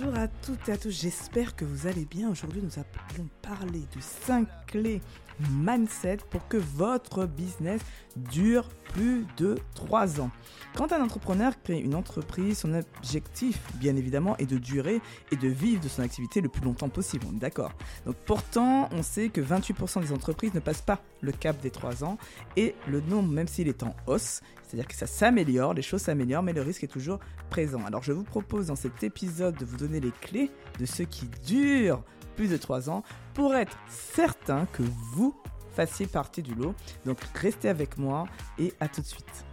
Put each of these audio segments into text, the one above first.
Bonjour à toutes et à tous, j'espère que vous allez bien. Aujourd'hui, nous allons parler de 5 clés mindset pour que votre business dure plus de 3 ans. Quand un entrepreneur crée une entreprise, son objectif, bien évidemment, est de durer et de vivre de son activité le plus longtemps possible. On est d'accord. Donc pourtant, on sait que 28% des entreprises ne passent pas le cap des 3 ans et le nombre, même s'il est en hausse, c'est-à-dire que ça s'améliore, les choses s'améliorent, mais le risque est toujours présent. Alors je vous propose dans cet épisode de vous donner les clés de ce qui dure plus de 3 ans pour être certain que vous fassiez partie du lot. Donc restez avec moi et à tout de suite.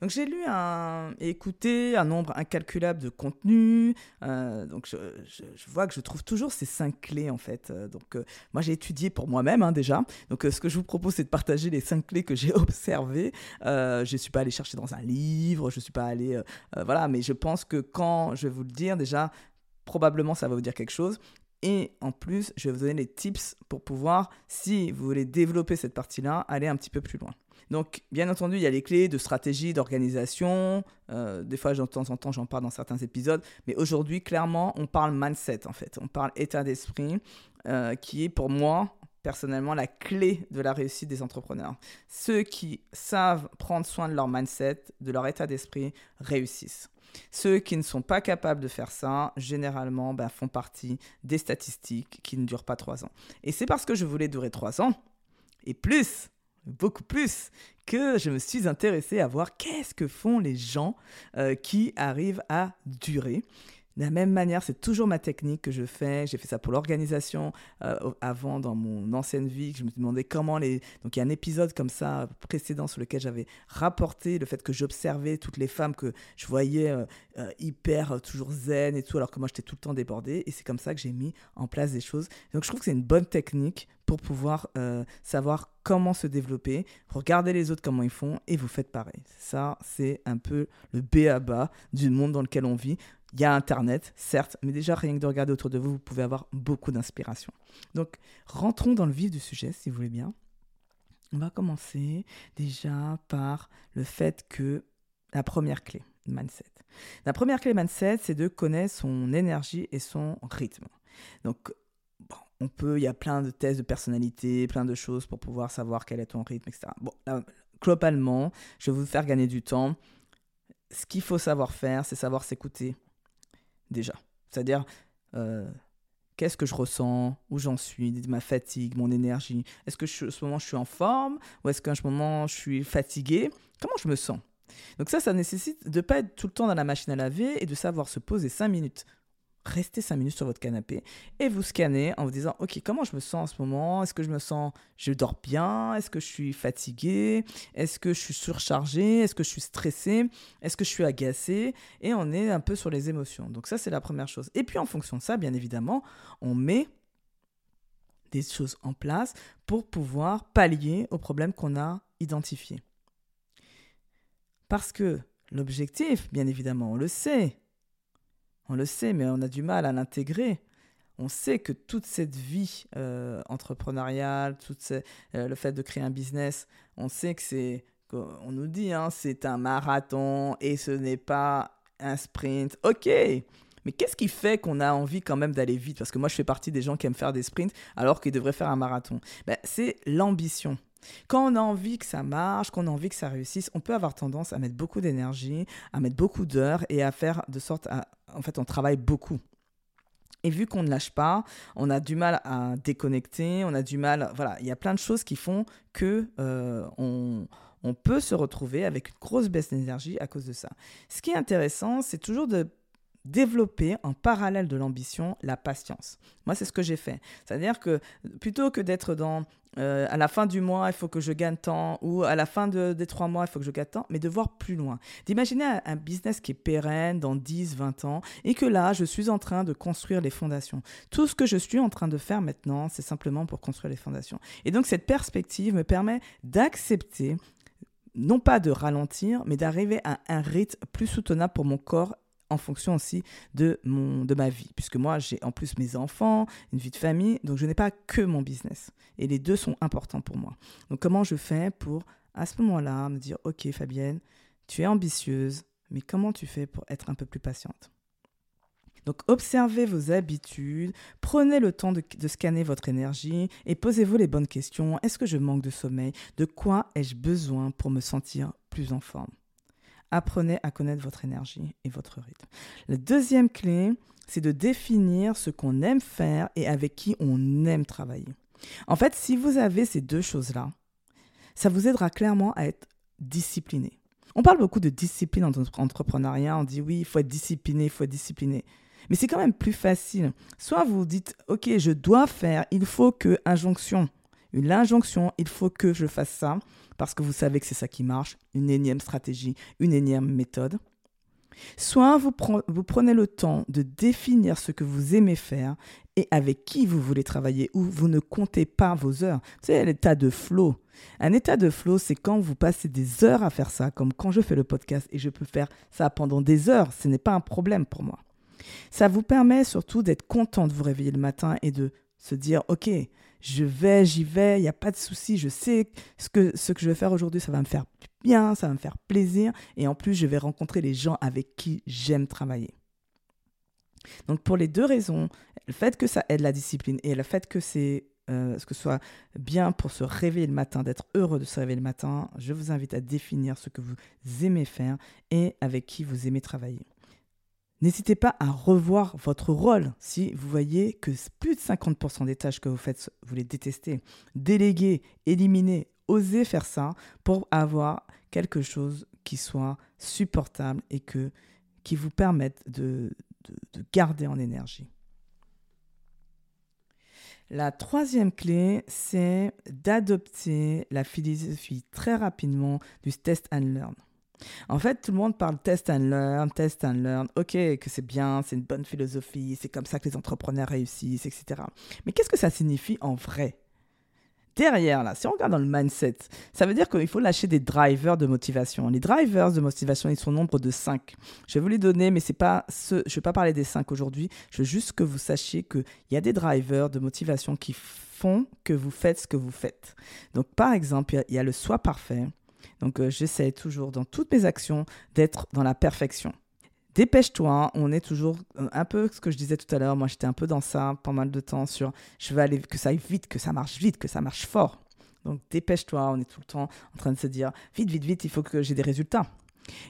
Donc j'ai lu et écouté un nombre incalculable de contenus. Euh, donc je, vois que je trouve toujours ces cinq clés en fait. Euh, donc euh, moi j'ai étudié pour moi-même hein, déjà. Donc ce que je vous propose c'est de partager les cinq clés que j'ai observées. je ne suis pas allé chercher dans un livre, je ne suis pas allé voilà, mais je pense que quand je vais vous le dire déjà probablement ça va vous dire quelque chose. Et en plus, je vais vous donner les tips pour pouvoir, si vous voulez développer cette partie-là, aller un petit peu plus loin. Donc, bien entendu, il y a les clés de stratégie, d'organisation. Euh, des fois, de temps en temps, j'en parle dans certains épisodes. Mais aujourd'hui, clairement, on parle mindset, en fait. On parle état d'esprit, euh, qui est pour moi, personnellement, la clé de la réussite des entrepreneurs. Ceux qui savent prendre soin de leur mindset, de leur état d'esprit, réussissent. Ceux qui ne sont pas capables de faire ça, généralement, ben, font partie des statistiques qui ne durent pas trois ans. Et c'est parce que je voulais durer trois ans, et plus, beaucoup plus, que je me suis intéressé à voir qu'est-ce que font les gens euh, qui arrivent à durer. De la même manière, c'est toujours ma technique que je fais. J'ai fait ça pour l'organisation euh, avant dans mon ancienne vie. Je me demandais comment les. Donc il y a un épisode comme ça précédent sur lequel j'avais rapporté le fait que j'observais toutes les femmes que je voyais euh, euh, hyper toujours zen et tout, alors que moi j'étais tout le temps débordée. Et c'est comme ça que j'ai mis en place des choses. Donc je trouve que c'est une bonne technique pour pouvoir savoir comment se développer. Regardez les autres comment ils font et vous faites pareil. Ça, c'est un peu le B à bas du monde dans lequel on vit. Il y a Internet, certes, mais déjà rien que de regarder autour de vous, vous pouvez avoir beaucoup d'inspiration. Donc, rentrons dans le vif du sujet, si vous voulez bien. On va commencer déjà par le fait que la première clé, mindset. La première clé mindset, c'est de connaître son énergie et son rythme. Donc, on peut, il y a plein de tests de personnalité, plein de choses pour pouvoir savoir quel est ton rythme, etc. Bon, globalement, je vais vous faire gagner du temps. Ce qu'il faut savoir faire, c'est savoir s'écouter, déjà. C'est-à-dire, euh, qu'est-ce que je ressens, où j'en suis, ma fatigue, mon énergie? Est-ce que je, ce moment je suis en forme? Ou est-ce qu'à ce moment je suis fatigué Comment je me sens? Donc ça, ça nécessite de ne pas être tout le temps dans la machine à laver et de savoir se poser 5 minutes restez 5 minutes sur votre canapé et vous scannez en vous disant ok comment je me sens en ce moment? Est-ce que je me sens je dors bien? Est-ce que je suis fatigué est-ce que je suis surchargé est-ce que je suis stressé est-ce que je suis agacé et on est un peu sur les émotions. Donc ça c'est la première chose. Et puis en fonction de ça bien évidemment on met des choses en place pour pouvoir pallier aux problèmes qu'on a identifiés. Parce que l'objectif bien évidemment on le sait on le sait, mais on a du mal à l'intégrer. On sait que toute cette vie euh, entrepreneuriale, tout euh, le fait de créer un business, on sait que c'est, on nous dit, hein, c'est un marathon et ce n'est pas un sprint. Ok, mais qu'est-ce qui fait qu'on a envie quand même d'aller vite? Parce que moi, je fais partie des gens qui aiment faire des sprints alors qu'ils devraient faire un marathon. Ben, c'est l'ambition. Quand on a envie que ça marche, qu'on a envie que ça réussisse, on peut avoir tendance à mettre beaucoup d'énergie, à mettre beaucoup d'heures et à faire de sorte à... En fait, on travaille beaucoup. Et vu qu'on ne lâche pas, on a du mal à déconnecter, on a du mal... Voilà, il y a plein de choses qui font que euh, on, on peut se retrouver avec une grosse baisse d'énergie à cause de ça. Ce qui est intéressant, c'est toujours de développer en parallèle de l'ambition la patience. Moi, c'est ce que j'ai fait. C'est-à-dire que plutôt que d'être dans euh, à la fin du mois, il faut que je gagne tant, ou à la fin des trois mois, il faut que je gagne tant, mais de voir plus loin. D'imaginer un, business qui est pérenne dans 10, 20 ans, et que là, je suis en train de construire les fondations. Tout ce que je suis en train de faire maintenant, c'est simplement pour construire les fondations. Et donc, cette perspective me permet d'accepter non pas de ralentir, mais d'arriver à un rythme plus soutenable pour mon corps en fonction aussi de, mon, de ma vie. Puisque moi, j'ai en plus mes enfants, une vie de famille, donc je n'ai pas que mon business. Et les deux sont importants pour moi. Donc comment je fais pour, à ce moment-là, me dire, OK Fabienne, tu es ambitieuse, mais comment tu fais pour être un peu plus patiente? Donc observez vos habitudes, prenez le temps de, scanner votre énergie et posez-vous les bonnes questions. Est-ce que je manque de sommeil? De quoi ai-je besoin pour me sentir plus en forme? Apprenez à connaître votre énergie et votre rythme. La deuxième clé, c'est de définir ce qu'on aime faire et avec qui on aime travailler. En fait, si vous avez ces deux choses-là, ça vous aidera clairement à être discipliné. On parle beaucoup de discipline en entrepreneuriat, on dit oui, il faut être discipliné, il faut être discipliné. Mais c'est quand même plus facile. Soit vous dites, OK, je dois faire, il faut que, injonction, une injonction, il faut que je fasse ça, parce que vous savez que c'est ça qui marche, une énième stratégie, une énième méthode. Soit vous, vous, prenez le temps de définir ce que vous aimez faire et avec qui vous voulez travailler, ou vous ne comptez pas vos heures. C'est l'état de flow. Un état de flow, c'est quand vous passez des heures à faire ça, comme quand je fais le podcast et je peux faire ça pendant des heures. Ce n'est pas un problème pour moi. Ça vous permet surtout d'être content de vous réveiller le matin et de se dire, OK, je vais, j'y vais, il n'y a pas de souci, je sais ce que, ce que je vais faire aujourd'hui, ça va me faire bien, ça va me faire plaisir, et en plus, je vais rencontrer les gens avec qui j'aime travailler. Donc pour les deux raisons, le fait que ça aide la discipline et le fait que c'est euh, ce que ce soit bien pour se réveiller le matin, d'être heureux de se réveiller le matin, je vous invite à définir ce que vous aimez faire et avec qui vous aimez travailler. N'hésitez pas à revoir votre rôle si vous voyez que plus de 50% des tâches que vous faites, vous les détestez. Déléguer, éliminer, osez faire ça pour avoir quelque chose qui soit supportable et que, qui vous permette de garder en énergie. La troisième clé, c'est d'adopter la philosophie très rapidement du test and learn. En fait, tout le monde parle test and learn, test and learn. Ok, que c'est bien, c'est une bonne philosophie, c'est comme ça que les entrepreneurs réussissent, etc. Mais qu'est-ce que ça signifie en vrai? Derrière, là, si on regarde dans le mindset, ça veut dire qu'il faut lâcher des drivers de motivation. Les drivers de motivation, ils sont nombre de 5. Je vais vous les donner, mais c'est pas ce, je ne vais pas parler des 5 aujourd'hui. Je veux juste que vous sachiez qu'il y a des drivers de motivation qui font que vous faites ce que vous faites. Donc, par exemple, il y a le soi parfait, donc euh, j'essaie toujours dans toutes mes actions d'être dans la perfection. Dépêche-toi, on est toujours euh, un peu ce que je disais tout à l'heure, moi j'étais un peu dans ça pas mal de temps sur je veux aller que ça aille vite, que ça marche vite, que ça marche fort. Donc dépêche-toi, on est tout le temps en train de se dire vite, vite, vite, il faut que j'ai des résultats.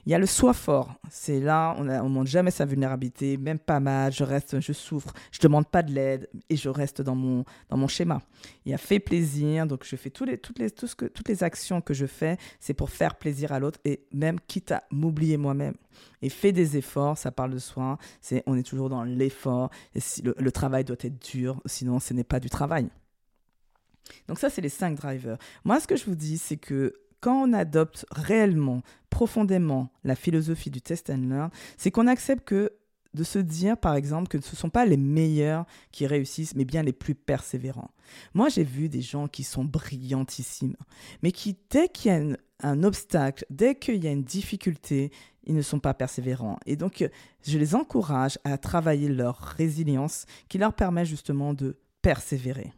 Il y a le soi fort. C'est là, on ne montre jamais sa vulnérabilité, même pas mal. Je reste, je souffre, je demande pas de l'aide et je reste dans mon, dans mon schéma. Il y a fait plaisir, donc je fais les, toutes, les, toutes les actions que je fais, c'est pour faire plaisir à l'autre et même quitte à m'oublier moi-même. Et fais des efforts, ça parle de soi. C'est, on est toujours dans l'effort. Et si le, le travail doit être dur, sinon ce n'est pas du travail. Donc ça, c'est les cinq drivers. Moi, ce que je vous dis, c'est que quand on adopte réellement, profondément la philosophie du test and learn, c'est qu'on accepte que de se dire, par exemple, que ce ne sont pas les meilleurs qui réussissent, mais bien les plus persévérants. Moi, j'ai vu des gens qui sont brillantissimes, mais qui, dès qu'il y a un obstacle, dès qu'il y a une difficulté, ils ne sont pas persévérants. Et donc, je les encourage à travailler leur résilience qui leur permet justement de persévérer.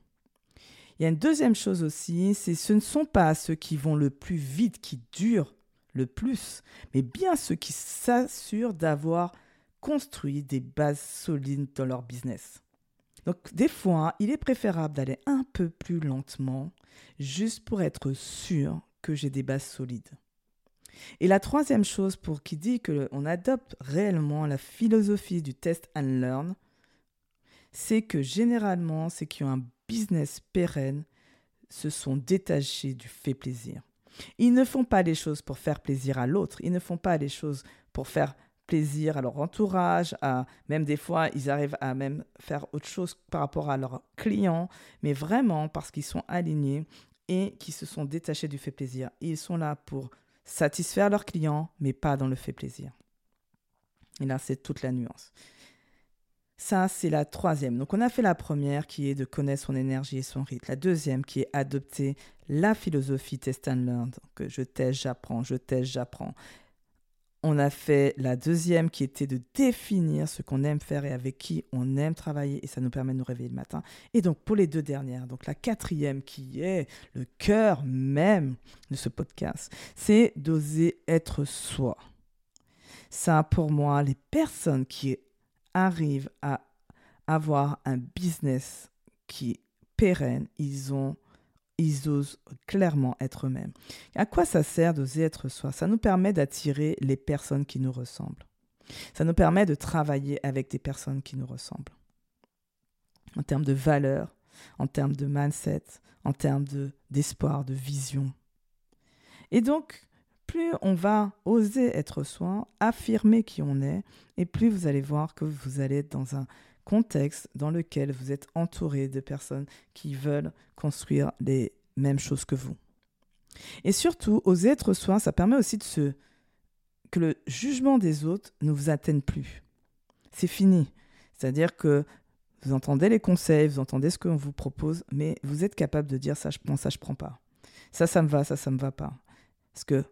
Il y a une deuxième chose aussi, c'est ce ne sont pas ceux qui vont le plus vite qui durent le plus, mais bien ceux qui s'assurent d'avoir construit des bases solides dans leur business. Donc des fois, il est préférable d'aller un peu plus lentement, juste pour être sûr que j'ai des bases solides. Et la troisième chose pour qui dit qu'on adopte réellement la philosophie du test and learn, c'est que généralement, ceux qui ont un business pérenne se sont détachés du fait plaisir. Ils ne font pas les choses pour faire plaisir à l'autre, ils ne font pas les choses pour faire plaisir à leur entourage, à même des fois ils arrivent à même faire autre chose par rapport à leurs clients, mais vraiment parce qu'ils sont alignés et qui se sont détachés du fait plaisir. Ils sont là pour satisfaire leurs clients, mais pas dans le fait plaisir. Et là, c'est toute la nuance. Ça, c'est la troisième. Donc, on a fait la première qui est de connaître son énergie et son rythme. La deuxième qui est adopter la philosophie test and learn. Donc, je teste, j'apprends, je teste, j'apprends. On a fait la deuxième qui était de définir ce qu'on aime faire et avec qui on aime travailler et ça nous permet de nous réveiller le matin. Et donc pour les deux dernières, donc la quatrième qui est le cœur même de ce podcast, c'est d'oser être soi. Ça, pour moi, les personnes qui arrivent à avoir un business qui est pérenne, ils ont ils osent clairement être eux-mêmes. À quoi ça sert d'oser être soi? Ça nous permet d'attirer les personnes qui nous ressemblent. Ça nous permet de travailler avec des personnes qui nous ressemblent. En termes de valeur, en termes de mindset, en termes d'espoir, de vision. Et donc, plus on va oser être soi, affirmer qui on est, et plus vous allez voir que vous allez être dans un contexte dans lequel vous êtes entouré de personnes qui veulent construire les mêmes choses que vous. Et surtout, oser être soi, ça permet aussi de se... que le jugement des autres ne vous atteigne plus. C'est fini. C'est-à-dire que vous entendez les conseils, vous entendez ce qu'on vous propose, mais vous êtes capable de dire ça je prends, ça je prends pas. Ça, ça me va, ça, ça me va pas. Parce que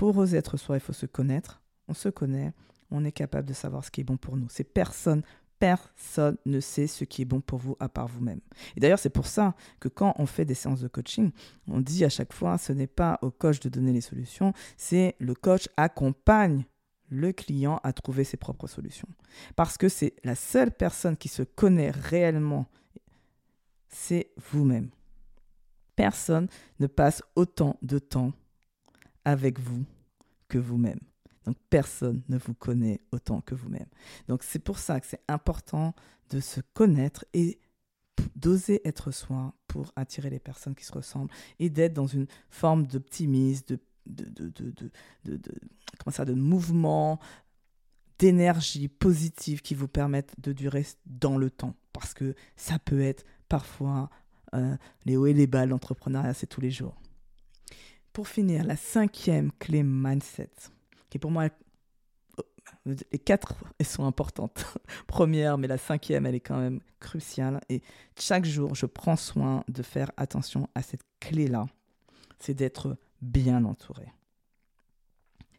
pour oser être soi, il faut se connaître. On se connaît, on est capable de savoir ce qui est bon pour nous. C'est personne, personne ne sait ce qui est bon pour vous à part vous-même. Et d'ailleurs, c'est pour ça que quand on fait des séances de coaching, on dit à chaque fois, ce n'est pas au coach de donner les solutions, c'est le coach accompagne le client à trouver ses propres solutions. Parce que c'est la seule personne qui se connaît réellement, c'est vous-même. Personne ne passe autant de temps avec vous que vous-même. Donc personne ne vous connaît autant que vous-même. Donc c'est pour ça que c'est important de se connaître et d'oser être soi pour attirer les personnes qui se ressemblent et d'être dans une forme d'optimisme, de comment ça, de mouvement, d'énergie positive qui vous permettent de durer dans le temps. Parce que ça peut être parfois euh, les hauts et les bas, l'entrepreneuriat, c'est tous les jours. Pour finir, la cinquième clé mindset, qui est pour moi les quatre, elles sont importantes. Première, mais la cinquième, elle est quand même cruciale. Et chaque jour, je prends soin de faire attention à cette clé-là. C'est d'être bien entouré.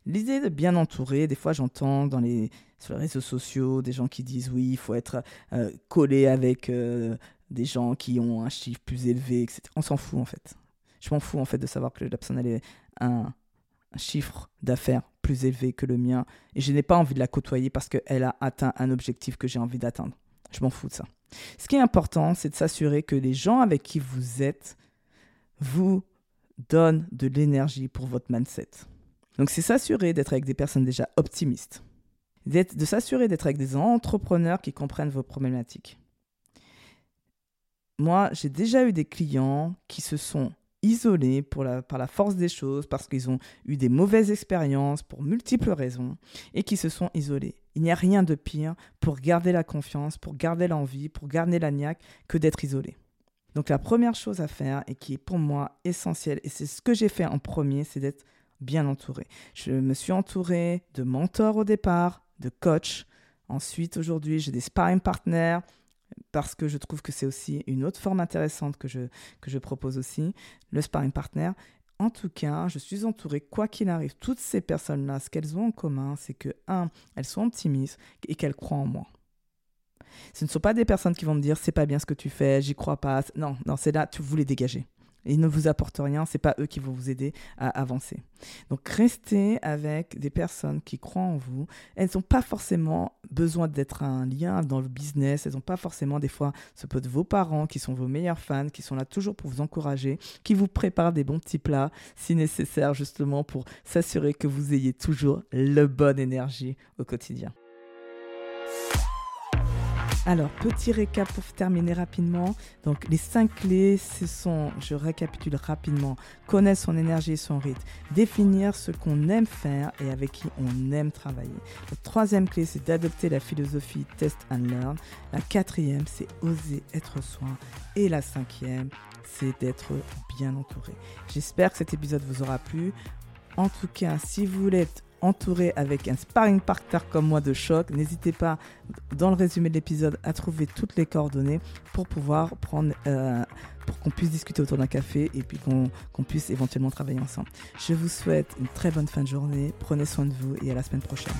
L'idée de bien entouré, des fois j'entends dans les, sur les réseaux sociaux des gens qui disent oui, il faut être euh, collé avec euh, des gens qui ont un chiffre plus élevé, etc. On s'en fout en fait. Je m'en fous en fait de savoir que la personne a un, un chiffre d'affaires plus élevé que le mien et je n'ai pas envie de la côtoyer parce qu'elle a atteint un objectif que j'ai envie d'atteindre. Je m'en fous de ça. Ce qui est important, c'est de s'assurer que les gens avec qui vous êtes vous donne de l'énergie pour votre mindset. Donc c'est s'assurer d'être avec des personnes déjà optimistes, de s'assurer d'être avec des entrepreneurs qui comprennent vos problématiques. Moi, j'ai déjà eu des clients qui se sont isolés par la force des choses, parce qu'ils ont eu des mauvaises expériences pour multiples raisons, et qui se sont isolés. Il n'y a rien de pire pour garder la confiance, pour garder l'envie, pour garder la niaque, que d'être isolé. Donc la première chose à faire et qui est pour moi essentielle, et c'est ce que j'ai fait en premier, c'est d'être bien entouré. Je me suis entouré de mentors au départ, de coachs. Ensuite, aujourd'hui, j'ai des sparring partners parce que je trouve que c'est aussi une autre forme intéressante que je, que je propose aussi, le sparring partner. En tout cas, je suis entouré, quoi qu'il arrive, toutes ces personnes-là, ce qu'elles ont en commun, c'est que, un, elles sont optimistes et qu'elles croient en moi. Ce ne sont pas des personnes qui vont me dire c'est pas bien ce que tu fais, j'y crois pas. Non, non, c'est là, tu voulais dégager. Ils ne vous apportent rien, c'est pas eux qui vont vous aider à avancer. Donc restez avec des personnes qui croient en vous. Elles n'ont pas forcément besoin d'être un lien dans le business. Elles n'ont pas forcément des fois ce peut de vos parents qui sont vos meilleurs fans, qui sont là toujours pour vous encourager, qui vous préparent des bons petits plats si nécessaire justement pour s'assurer que vous ayez toujours la bonne énergie au quotidien. Alors, petit récap pour terminer rapidement. Donc, les cinq clés, ce sont, je récapitule rapidement, connaître son énergie et son rythme, définir ce qu'on aime faire et avec qui on aime travailler. La troisième clé, c'est d'adopter la philosophie test and learn. La quatrième, c'est oser être soi. Et la cinquième, c'est d'être bien entouré. J'espère que cet épisode vous aura plu. En tout cas, si vous voulez être entouré avec un sparring partner comme moi de choc, n'hésitez pas dans le résumé de l'épisode à trouver toutes les coordonnées pour pouvoir prendre, euh, pour qu'on puisse discuter autour d'un café et puis qu'on puisse éventuellement travailler ensemble. Je vous souhaite une très bonne fin de journée, prenez soin de vous et à la semaine prochaine.